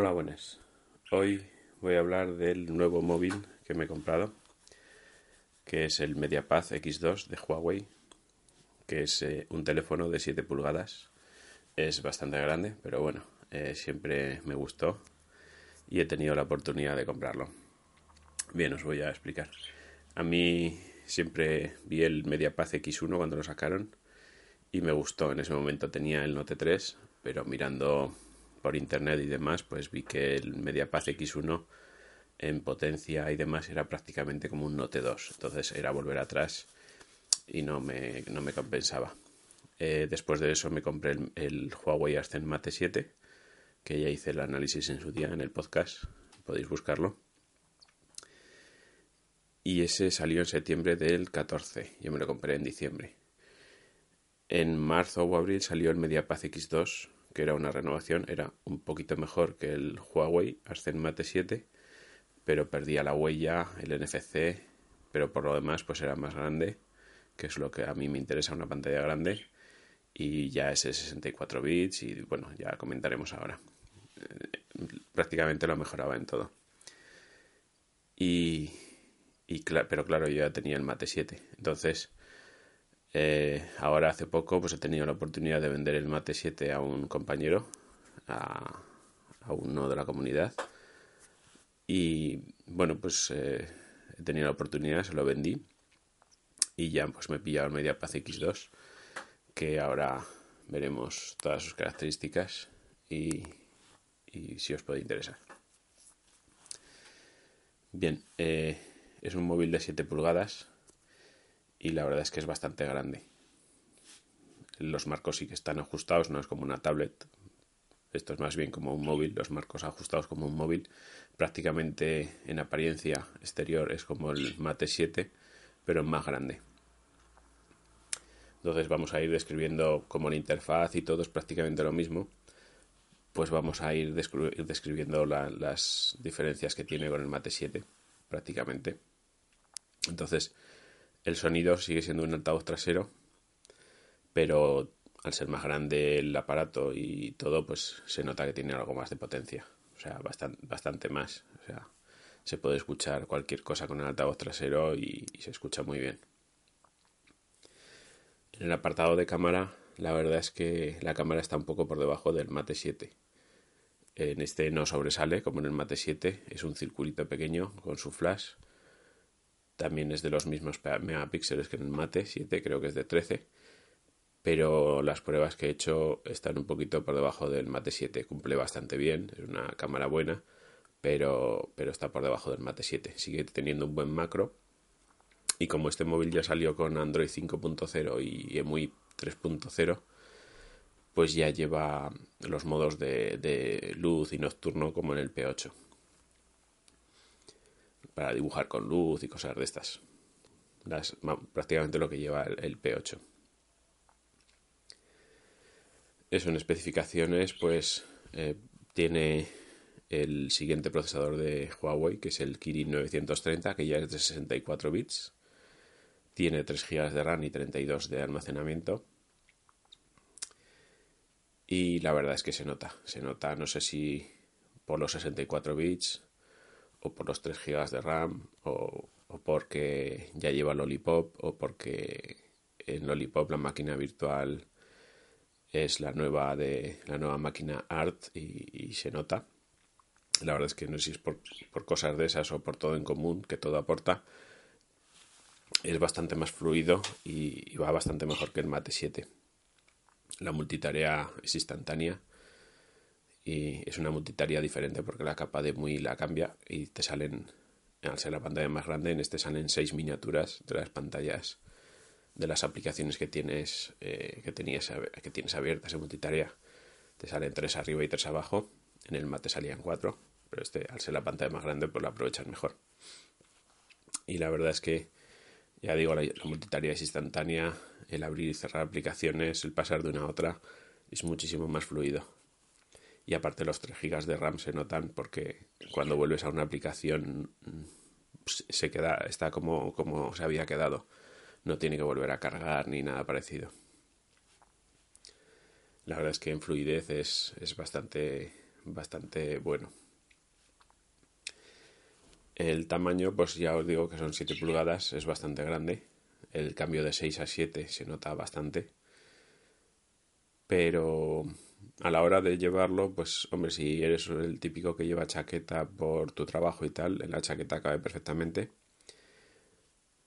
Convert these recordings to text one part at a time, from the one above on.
Hola, buenas. Hoy voy a hablar del nuevo móvil que me he comprado, que es el MediaPad X2 de Huawei, que es eh, un teléfono de 7 pulgadas. Es bastante grande, pero bueno, eh, siempre me gustó y he tenido la oportunidad de comprarlo. Bien, os voy a explicar. A mí siempre vi el MediaPad X1 cuando lo sacaron y me gustó. En ese momento tenía el Note 3, pero mirando por internet y demás, pues vi que el MediaPad X1 en potencia y demás era prácticamente como un Note 2. Entonces era volver atrás y no me, no me compensaba. Eh, después de eso me compré el, Huawei Ascend Mate 7, que ya hice el análisis en su día en el podcast, podéis buscarlo. Y ese salió en septiembre del 14, yo me lo compré en diciembre. En marzo o abril salió el MediaPad X2, que era una renovación, era un poquito mejor que el Huawei Ascend Mate 7, pero perdía la huella, el NFC, pero por lo demás pues era más grande, que es lo que a mí me interesa una pantalla grande, y ya es 64 bits y bueno, ya comentaremos ahora. Eh, prácticamente lo mejoraba en todo. Y, y pero claro, yo ya tenía el Mate 7, entonces eh, ahora hace poco pues he tenido la oportunidad de vender el Mate 7 a un compañero, a, a uno de la comunidad. Y bueno, pues eh, he tenido la oportunidad, se lo vendí. Y ya pues me he pillado el MediaPad X2, que ahora veremos todas sus características y, y si os puede interesar. Bien, eh, es un móvil de 7 pulgadas, y la verdad es que es bastante grande. Los marcos sí que están ajustados, no es como una tablet. Esto es más bien como un móvil, los marcos ajustados como un móvil. Prácticamente en apariencia exterior es como el Mate 7, pero más grande. Entonces vamos a ir describiendo como la interfaz y todo es prácticamente lo mismo. Pues vamos a ir, describiendo las diferencias que tiene con el Mate 7, prácticamente. Entonces, el sonido sigue siendo un altavoz trasero, pero al ser más grande el aparato y todo, pues se nota que tiene algo más de potencia. O sea, bastante, bastante más. O sea, se puede escuchar cualquier cosa con el altavoz trasero y, y se escucha muy bien. En el apartado de cámara, la verdad es que la cámara está un poco por debajo del Mate 7. En este no sobresale como en el Mate 7, es un circulito pequeño con su flash también es de los mismos megapíxeles que en el Mate 7, creo que es de 13. Pero las pruebas que he hecho están un poquito por debajo del Mate 7. Cumple bastante bien, es una cámara buena, pero, pero está por debajo del Mate 7. Sigue teniendo un buen macro. Y como este móvil ya salió con Android 5.0 y EMUI 3.0, pues ya lleva los modos de, de luz y nocturno como en el P8 para dibujar con luz y cosas de estas. Prácticamente lo que lleva el, P8. Eso en especificaciones, pues eh, tiene el siguiente procesador de Huawei, que es el Kirin 930, que ya es de 64 bits. Tiene 3 GB de RAM y 32 de almacenamiento. Y la verdad es que se nota, se nota, no sé si por los 64 bits o por los 3 GB de RAM, o, porque ya lleva Lollipop, o porque en Lollipop la máquina virtual es la nueva de la nueva máquina ART y, se nota. La verdad es que no sé si es por, cosas de esas o por todo en común que todo aporta. Es bastante más fluido y, y va bastante mejor que el Mate 7. La multitarea es instantánea y es una multitarea diferente porque la capa de MUI la cambia y te salen, al ser la pantalla más grande, en este salen seis miniaturas de las pantallas de las aplicaciones que tienes, eh, que, tenías, que tienes abiertas en multitarea. Te salen tres arriba y tres abajo. En el mate salían cuatro, pero este, al ser la pantalla más grande, pues la aprovechas mejor. Y la verdad es que, ya digo, la multitarea es instantánea, el abrir y cerrar aplicaciones, el pasar de una a otra, es muchísimo más fluido y aparte los 3 GB de RAM se notan porque cuando vuelves a una aplicación pues, se queda, está como, como se había quedado. No tiene que volver a cargar ni nada parecido. La verdad es que en fluidez es, es bastante, bastante bueno. El tamaño, pues ya os digo que son 7 pulgadas, es bastante grande. El cambio de 6 a 7 se nota bastante. Pero a la hora de llevarlo, pues hombre, si eres el típico que lleva chaqueta por tu trabajo y tal, en la chaqueta cabe perfectamente.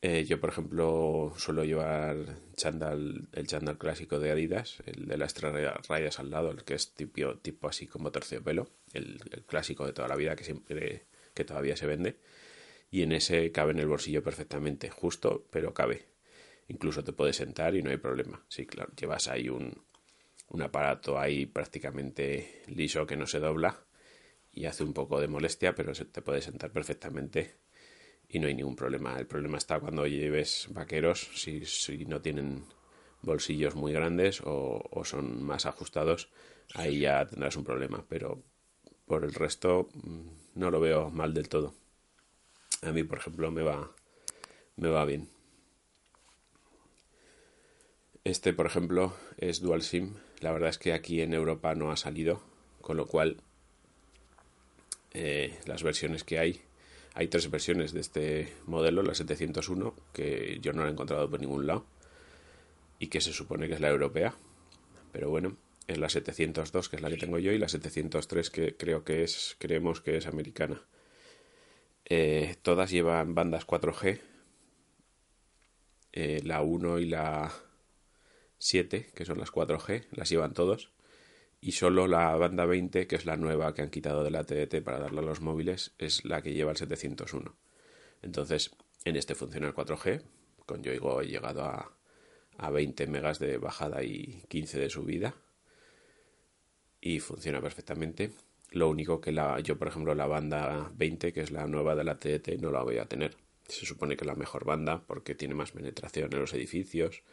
Eh, yo, por ejemplo, suelo llevar chandal, el chandal clásico de Adidas, el de las tres rayas al lado, el que es tipo, tipo así como terciopelo, el, el clásico de toda la vida que siempre que todavía se vende, y en ese cabe en el bolsillo perfectamente, justo, pero cabe. Incluso te puedes sentar y no hay problema. Sí, claro, llevas ahí un, un aparato ahí prácticamente liso que no se dobla y hace un poco de molestia, pero se te puede sentar perfectamente y no hay ningún problema. El problema está cuando lleves vaqueros, si, si no tienen bolsillos muy grandes o, o, son más ajustados, ahí ya tendrás un problema, pero por el resto mm, no lo veo mal del todo. A mí, por ejemplo, me va, me va bien. Este, por ejemplo, es Dual SIM. La verdad es que aquí en Europa no ha salido, con lo cual eh, las versiones que hay, hay tres versiones de este modelo, la 701, que yo no la he encontrado por ningún lado, y que se supone que es la europea. Pero bueno, es la 702 que es la que tengo yo y la 703 que creo que es creemos que es americana eh, todas llevan bandas 4G eh, la 1 y la 7 que son las 4G las llevan todos y solo la banda 20 que es la nueva que han quitado de la TDT para darle a los móviles es la que lleva el 701 entonces en este funciona el 4G con Yoigo he llegado a, a 20 megas de bajada y 15 de subida y funciona perfectamente. Lo único que la, yo, por ejemplo, la banda 20, que es la nueva de la TDT, no la voy a tener. Se supone que es la mejor banda porque tiene más penetración en los edificios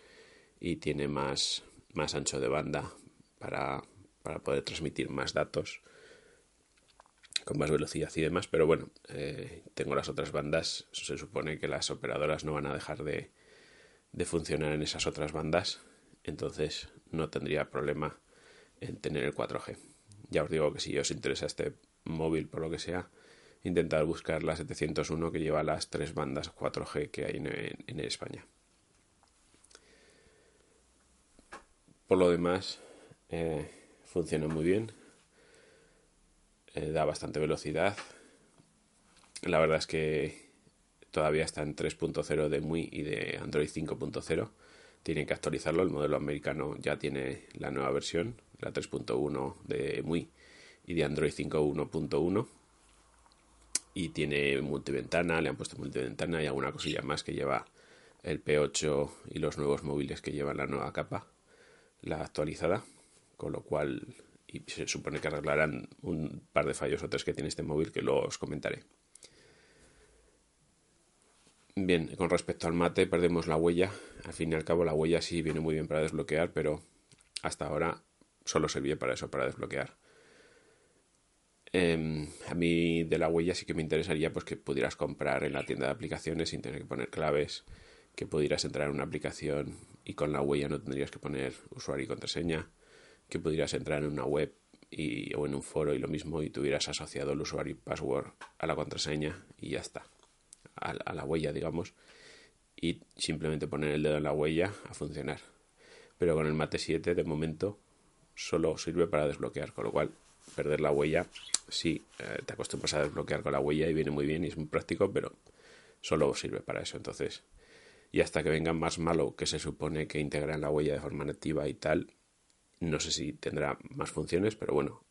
y tiene más, más ancho de banda para, para poder transmitir más datos con más velocidad y demás. Pero bueno, eh, tengo las otras bandas. Se supone que las operadoras no van a dejar de, de funcionar en esas otras bandas. Entonces no tendría problema en tener el 4G. Ya os digo que si os interesa este móvil por lo que sea, intentad buscar la 701 que lleva las tres bandas 4G que hay en, España. Por lo demás, eh, funciona muy bien, eh, da bastante velocidad. La verdad es que todavía está en 3.0 de MUI y de Android 5.0 tienen que actualizarlo. El modelo americano ya tiene la nueva versión, la 3.1 de MUI y de Android 5.1.1. Y tiene multiventana, le han puesto multiventana y alguna cosilla más que lleva el P8 y los nuevos móviles que llevan la nueva capa, la actualizada. Con lo cual, y se supone que arreglarán un par de fallos o tres que tiene este móvil que luego os comentaré. Bien, con respecto al mate, perdemos la huella. Al fin y al cabo, la huella sí viene muy bien para desbloquear, pero hasta ahora solo servía para eso, para desbloquear. Em, a mí de la huella sí que me interesaría pues que pudieras comprar en la tienda de aplicaciones sin tener que poner claves, que pudieras entrar en una aplicación y con la huella no tendrías que poner usuario y contraseña, que pudieras entrar en una web y, o en un foro y lo mismo y tuvieras asociado el usuario y password a la contraseña y ya está a, la huella, digamos, y simplemente poner el dedo en la huella a funcionar. Pero con el Mate 7 de momento solo sirve para desbloquear, con lo cual perder la huella, sí, eh, te acostumbras a desbloquear con la huella y viene muy bien y es muy práctico, pero solo sirve para eso. Entonces, y hasta que venga más malo que se supone que integran la huella de forma nativa y tal, no sé si tendrá más funciones, pero bueno,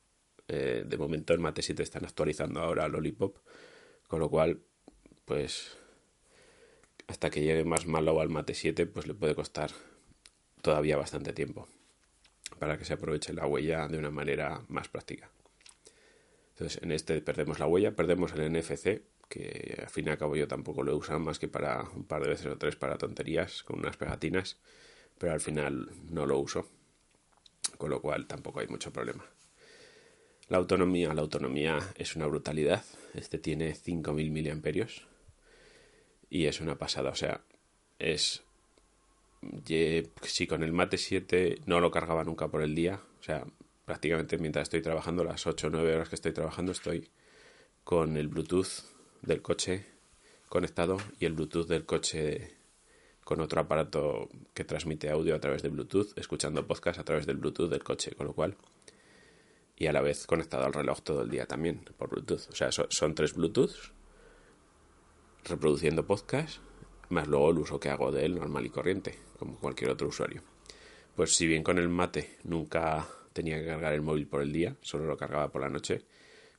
eh, de momento el Mate 7 están actualizando ahora Lollipop, con lo cual pues hasta que llegue más malo al mate 7, pues le puede costar todavía bastante tiempo para que se aproveche la huella de una manera más práctica. Entonces, en este perdemos la huella, perdemos el NFC, que al fin y al cabo yo tampoco lo he usado más que para un par de veces o tres para tonterías con unas pegatinas, pero al final no lo uso, con lo cual tampoco hay mucho problema. La autonomía, la autonomía es una brutalidad. Este tiene 5000 miliamperios y es una pasada. O sea, es. Si con el Mate 7 no lo cargaba nunca por el día, o sea, prácticamente mientras estoy trabajando, las 8 o 9 horas que estoy trabajando, estoy con el Bluetooth del coche conectado y el Bluetooth del coche con otro aparato que transmite audio a través de Bluetooth, escuchando podcast a través del Bluetooth del coche, con lo cual y a la vez conectado al reloj todo el día también por Bluetooth. O sea, son, tres Bluetooths reproduciendo podcast, más luego el uso que hago de él normal y corriente, como cualquier otro usuario. Pues si bien con el mate nunca tenía que cargar el móvil por el día, solo lo cargaba por la noche,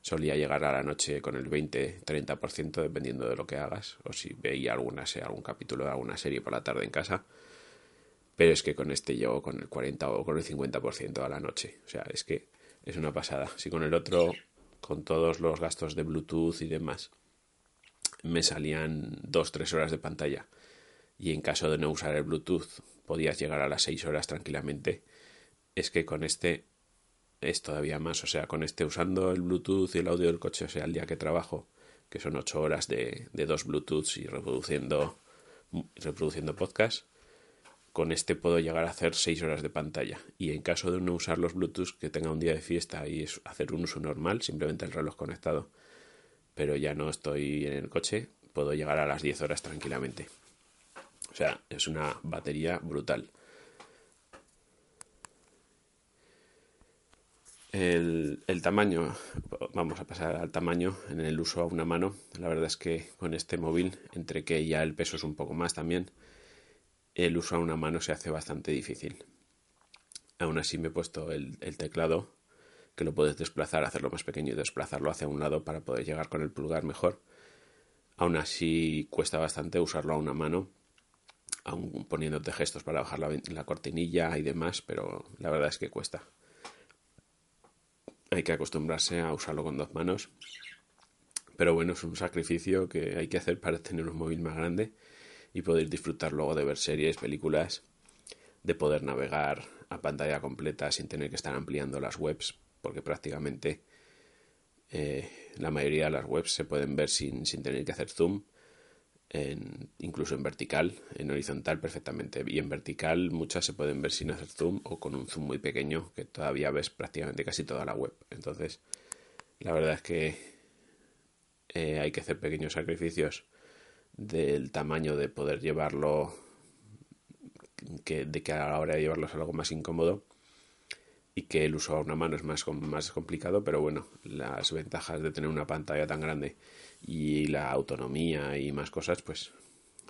solía llegar a la noche con el 20-30% dependiendo de lo que hagas, o si veía alguna, algún capítulo de alguna serie por la tarde en casa. Pero es que con este llego con el 40 o con el 50% a la noche. O sea, es que es una pasada. Si con el otro, con todos los gastos de Bluetooth y demás, me salían 2-3 horas de pantalla y en caso de no usar el Bluetooth podías llegar a las 6 horas tranquilamente, es que con este es todavía más. O sea, con este usando el Bluetooth y el audio del coche, o sea, el día que trabajo, que son 8 horas de, de dos Bluetooths y reproduciendo, reproduciendo podcast, con este puedo llegar a hacer 6 horas de pantalla. Y en caso de no usar los Bluetooth, que tenga un día de fiesta y hacer un uso normal, simplemente el reloj conectado, pero ya no estoy en el coche, puedo llegar a las 10 horas tranquilamente. O sea, es una batería brutal. El, tamaño, vamos a pasar al tamaño en el uso a una mano. La verdad es que con este móvil, entre que ya el peso es un poco más también, el uso a una mano se hace bastante difícil. Aún así me he puesto el, teclado, que lo puedes desplazar, hacerlo más pequeño y desplazarlo hacia un lado para poder llegar con el pulgar mejor. Aún así cuesta bastante usarlo a una mano, aún poniéndote gestos para bajar la cortinilla y demás, pero la verdad es que cuesta. Hay que acostumbrarse a usarlo con dos manos. Pero bueno, es un sacrificio que hay que hacer para tener un móvil más grande y poder disfrutar luego de ver series, películas, de poder navegar a pantalla completa sin tener que estar ampliando las webs, porque prácticamente eh, la mayoría de las webs se pueden ver sin, sin tener que hacer zoom, en, incluso en vertical, en horizontal perfectamente, y en vertical muchas se pueden ver sin hacer zoom o con un zoom muy pequeño que todavía ves prácticamente casi toda la web. Entonces, la verdad es que eh, hay que hacer pequeños sacrificios del tamaño de poder llevarlo, que, de que a la hora de llevarlo es algo más incómodo y que el uso a una mano es más, más complicado, pero bueno, las ventajas de tener una pantalla tan grande y la autonomía y más cosas, pues,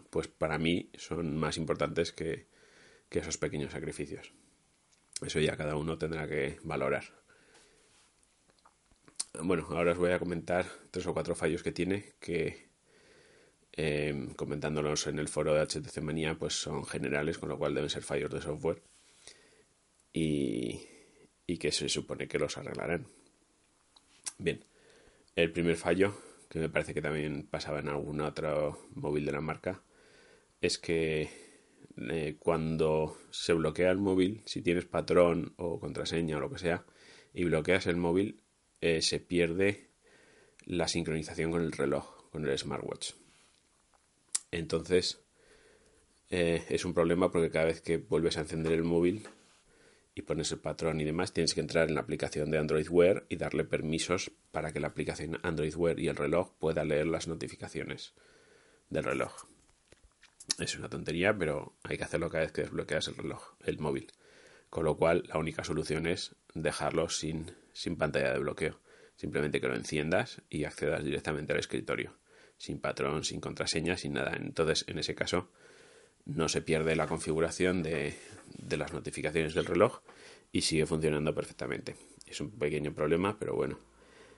pues para mí son más importantes que, que esos pequeños sacrificios. Eso ya cada uno tendrá que valorar. Bueno, ahora os voy a comentar tres o cuatro fallos que tiene que eh, comentándolos en el foro de HTC Manía, pues son generales, con lo cual deben ser fallos de software y, y que se supone que los arreglarán. Bien, el primer fallo, que me parece que también pasaba en algún otro móvil de la marca, es que eh, cuando se bloquea el móvil, si tienes patrón o contraseña o lo que sea, y bloqueas el móvil, eh, se pierde la sincronización con el reloj, con el smartwatch. Entonces eh, es un problema porque cada vez que vuelves a encender el móvil y pones el patrón y demás, tienes que entrar en la aplicación de Android Wear y darle permisos para que la aplicación Android Wear y el reloj pueda leer las notificaciones del reloj. Es una tontería, pero hay que hacerlo cada vez que desbloqueas el reloj, el móvil. Con lo cual, la única solución es dejarlo sin, sin pantalla de bloqueo. Simplemente que lo enciendas y accedas directamente al escritorio sin patrón, sin contraseña, sin nada. Entonces, en ese caso, no se pierde la configuración de, de las notificaciones del reloj y sigue funcionando perfectamente. Es un pequeño problema, pero bueno,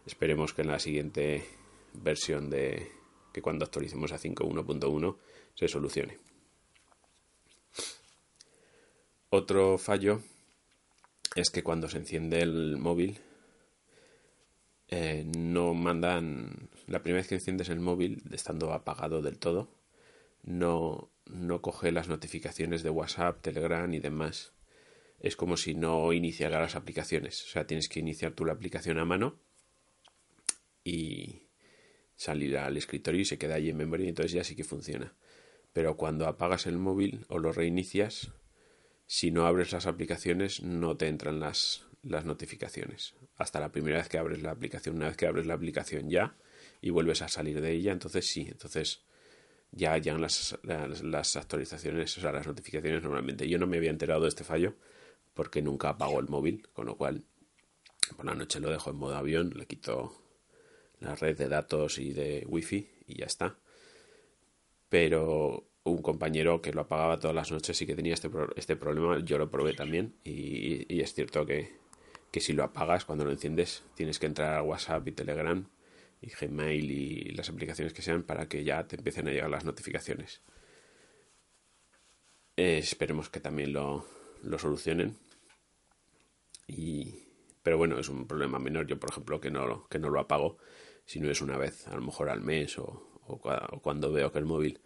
esperemos que en la siguiente versión de que cuando actualicemos a 5.1.1 se solucione. Otro fallo es que cuando se enciende el móvil eh, no mandan, la primera vez que enciendes el móvil, estando apagado del todo, no, no coge las notificaciones de WhatsApp, Telegram y demás. Es como si no iniciara las aplicaciones. O sea, tienes que iniciar tú la aplicación a mano y salir al escritorio y se queda allí en memoria y entonces ya sí que funciona. Pero cuando apagas el móvil o lo reinicias, si no abres las aplicaciones no te entran las las notificaciones. Hasta la primera vez que abres la aplicación, una vez que abres la aplicación ya y vuelves a salir de ella, entonces sí, entonces ya llegan las, las, actualizaciones, o sea, las notificaciones normalmente. Yo no me había enterado de este fallo porque nunca apago el móvil, con lo cual por la noche lo dejo en modo avión, le quito la red de datos y de wifi y ya está. Pero un compañero que lo apagaba todas las noches y que tenía este, este problema, yo lo probé también y, es cierto que, que, si lo apagas cuando lo enciendes tienes que entrar a WhatsApp y Telegram y Gmail y las aplicaciones que sean para que ya te empiecen a llegar las notificaciones. esperemos que también lo, lo solucionen. Y, pero bueno, es un problema menor. Yo, por ejemplo, que no, que no lo apago, si no es una vez, a lo mejor al mes o, o cuando veo que el móvil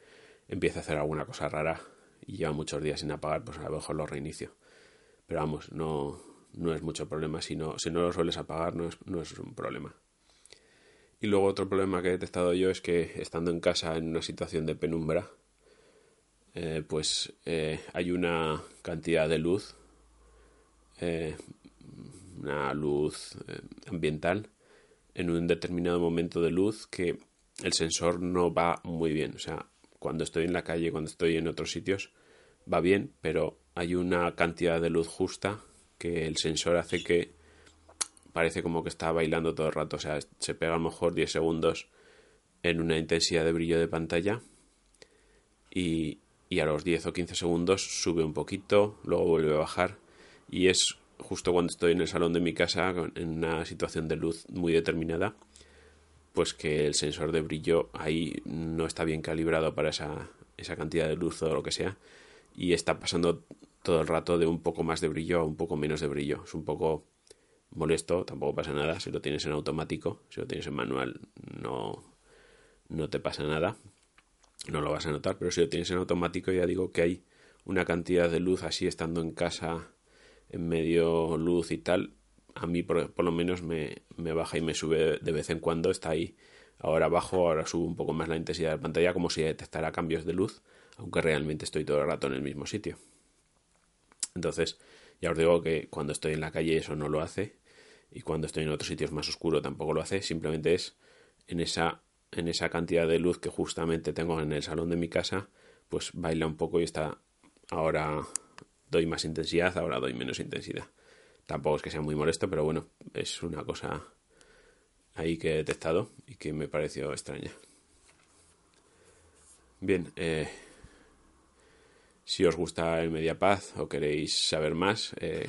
empieza a hacer alguna cosa rara y lleva muchos días sin apagar, pues a lo mejor lo reinicio. Pero vamos, no, no es mucho problema. Si no, si no lo sueles apagar, no es, no es un problema. Y luego otro problema que he detectado yo es que estando en casa en una situación de penumbra, eh, pues eh, hay una cantidad de luz, eh, una luz ambiental, en un determinado momento de luz que el sensor no va muy bien. O sea, cuando estoy en la calle, cuando estoy en otros sitios, va bien, pero hay una cantidad de luz justa que el sensor hace que parece como que está bailando todo el rato. O sea, se pega a lo mejor 10 segundos en una intensidad de brillo de pantalla y, y a los 10 o 15 segundos sube un poquito, luego vuelve a bajar y es justo cuando estoy en el salón de mi casa en una situación de luz muy determinada pues que el sensor de brillo ahí no está bien calibrado para esa, esa cantidad de luz o lo que sea y está pasando todo el rato de un poco más de brillo a un poco menos de brillo. Es un poco molesto, tampoco pasa nada. Si lo tienes en automático, si lo tienes en manual, no, no te pasa nada. No lo vas a notar, pero si lo tienes en automático, ya digo que hay una cantidad de luz así estando en casa en medio luz y tal, a mí por, lo menos me, baja y me sube de vez en cuando, está ahí. Ahora bajo, ahora subo un poco más la intensidad de pantalla como si detectara cambios de luz, aunque realmente estoy todo el rato en el mismo sitio. Entonces, ya os digo que cuando estoy en la calle eso no lo hace y cuando estoy en otros sitios más oscuros tampoco lo hace, simplemente es en esa en esa cantidad de luz que justamente tengo en el salón de mi casa, pues baila un poco y está ahora doy más intensidad, ahora doy menos intensidad. Tampoco es que sea muy molesto, pero bueno, es una cosa ahí que he detectado y que me pareció extraña. Bien, eh, si os gusta el Mediapaz o queréis saber más eh,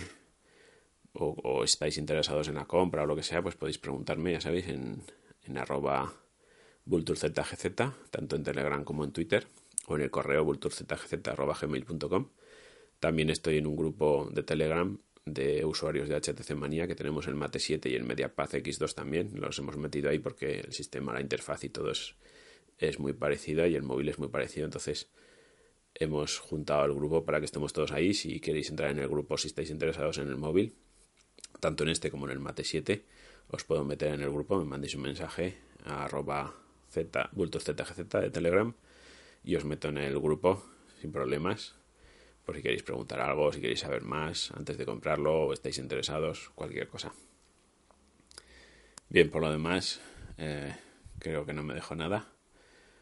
o, estáis interesados en la compra o lo que sea, pues podéis preguntarme, ya sabéis, en, en arroba vulturzgz, tanto en Telegram como en Twitter, o en el correo vulturzgz.gmail.com. También estoy en un grupo de Telegram de usuarios de HTC Manía que tenemos el Mate 7 y el MediaPath X2 también. Los hemos metido ahí porque el sistema, la interfaz y todo es, es muy parecido y el móvil es muy parecido. Entonces hemos juntado al grupo para que estemos todos ahí. Si queréis entrar en el grupo, si estáis interesados en el móvil, tanto en este como en el Mate 7, os puedo meter en el grupo. Me mandéis un mensaje a arroba z, zgz de Telegram y os meto en el grupo sin problemas por si queréis preguntar algo, si queréis saber más antes de comprarlo o estáis interesados, cualquier cosa. Bien, por lo demás, eh, creo que no me dejo nada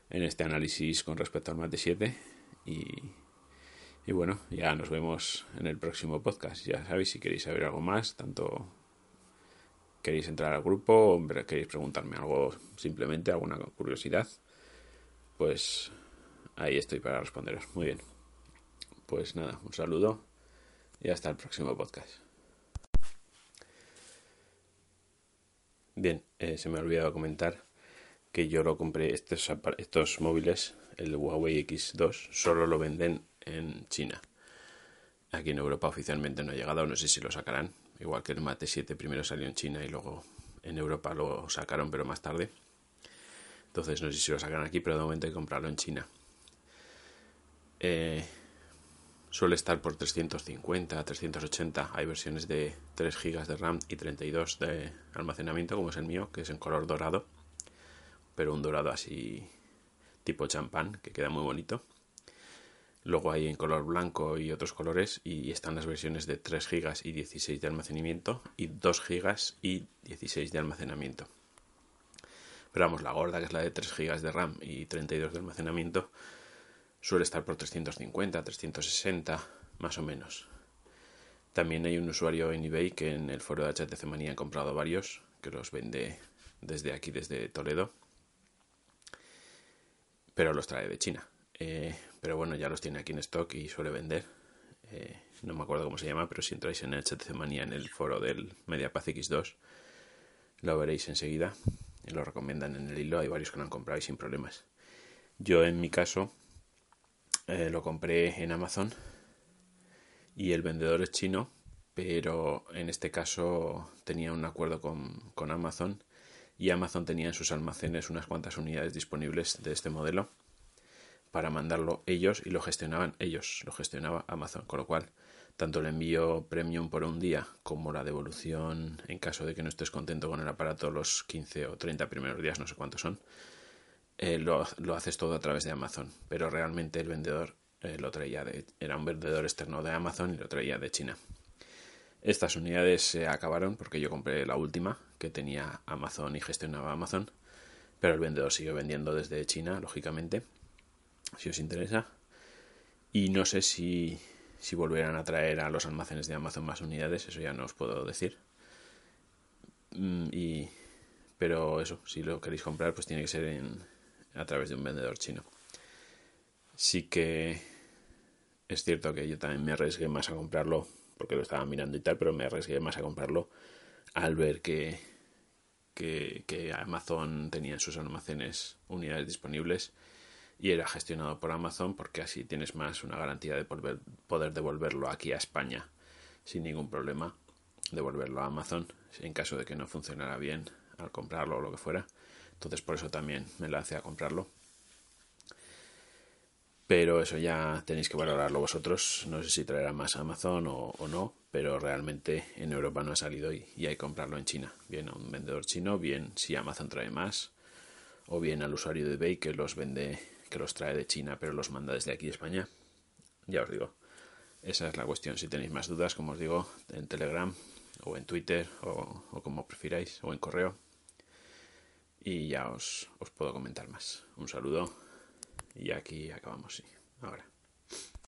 en este análisis con respecto al Mate 7 y, y bueno, ya nos vemos en el próximo podcast. Ya sabéis, si queréis saber algo más, tanto queréis entrar al grupo o queréis preguntarme algo simplemente, alguna curiosidad, pues ahí estoy para responderos. Muy bien pues nada, un saludo y hasta el próximo podcast. Bien, eh, se me ha olvidado comentar que yo lo compré, estos, estos móviles, el Huawei X2, solo lo venden en China. Aquí en Europa oficialmente no ha llegado, no sé si lo sacarán, igual que el Mate 7 primero salió en China y luego en Europa lo sacaron, pero más tarde. Entonces no sé si lo sacarán aquí, pero de momento hay que comprarlo en China. Eh, suele estar por 350, 380. Hay versiones de 3 GB de RAM y 32 de almacenamiento, como es el mío, que es en color dorado, pero un dorado así tipo champán, que queda muy bonito. Luego hay en color blanco y otros colores y están las versiones de 3 GB y 16 de almacenamiento y 2 GB y 16 de almacenamiento. Pero vamos, la gorda, que es la de 3 GB de RAM y 32 de almacenamiento, suele estar por 350, 360, más o menos. También hay un usuario en eBay que en el foro de HTC Manía ha comprado varios, que los vende desde aquí, desde Toledo, pero los trae de China. Eh, pero bueno, ya los tiene aquí en stock y suele vender. Eh, no me acuerdo cómo se llama, pero si entráis en HTC Manía en el foro del MediaPath X2, lo veréis enseguida. Lo recomiendan en el hilo, hay varios que lo han comprado y sin problemas. Yo en mi caso eh, lo compré en Amazon y el vendedor es chino, pero en este caso tenía un acuerdo con, con Amazon y Amazon tenía en sus almacenes unas cuantas unidades disponibles de este modelo para mandarlo ellos y lo gestionaban ellos, lo gestionaba Amazon, con lo cual tanto el envío premium por un día como la devolución en caso de que no estés contento con el aparato los 15 o 30 primeros días, no sé cuántos son, eh, lo, haces todo a través de Amazon, pero realmente el vendedor eh, lo traía de, era un vendedor externo de Amazon y lo traía de China. Estas unidades se acabaron porque yo compré la última que tenía Amazon y gestionaba Amazon, pero el vendedor siguió vendiendo desde China, lógicamente si os interesa. Y no sé si, si volverán a traer a los almacenes de Amazon más unidades, eso ya no os puedo decir. Mm, y, pero eso, si lo queréis comprar, pues tiene que ser a través de un vendedor chino. Sí que es cierto que yo también me arriesgué más a comprarlo, porque lo estaba mirando y tal, pero me arriesgué más a comprarlo al ver que, que, que Amazon tenía en sus almacenes unidades disponibles y era gestionado por Amazon porque así tienes más una garantía de poder devolverlo aquí a España sin ningún problema, devolverlo a Amazon en caso de que no funcionara bien al comprarlo o lo que fuera. Entonces por eso también me lancé a comprarlo. Pero eso ya tenéis que valorarlo vosotros. No sé si traerá más Amazon o, no, pero realmente en Europa no ha salido y, y hay que comprarlo en China. Bien a un vendedor chino, bien si Amazon trae más, o bien al usuario de eBay que los vende que los trae de China pero los manda desde aquí España. Ya os digo, esa es la cuestión. Si tenéis más dudas, como os digo, en Telegram o en Twitter o, o como prefiráis o en correo. Y ya os, os puedo comentar más. Un saludo y aquí acabamos, sí. Ahora.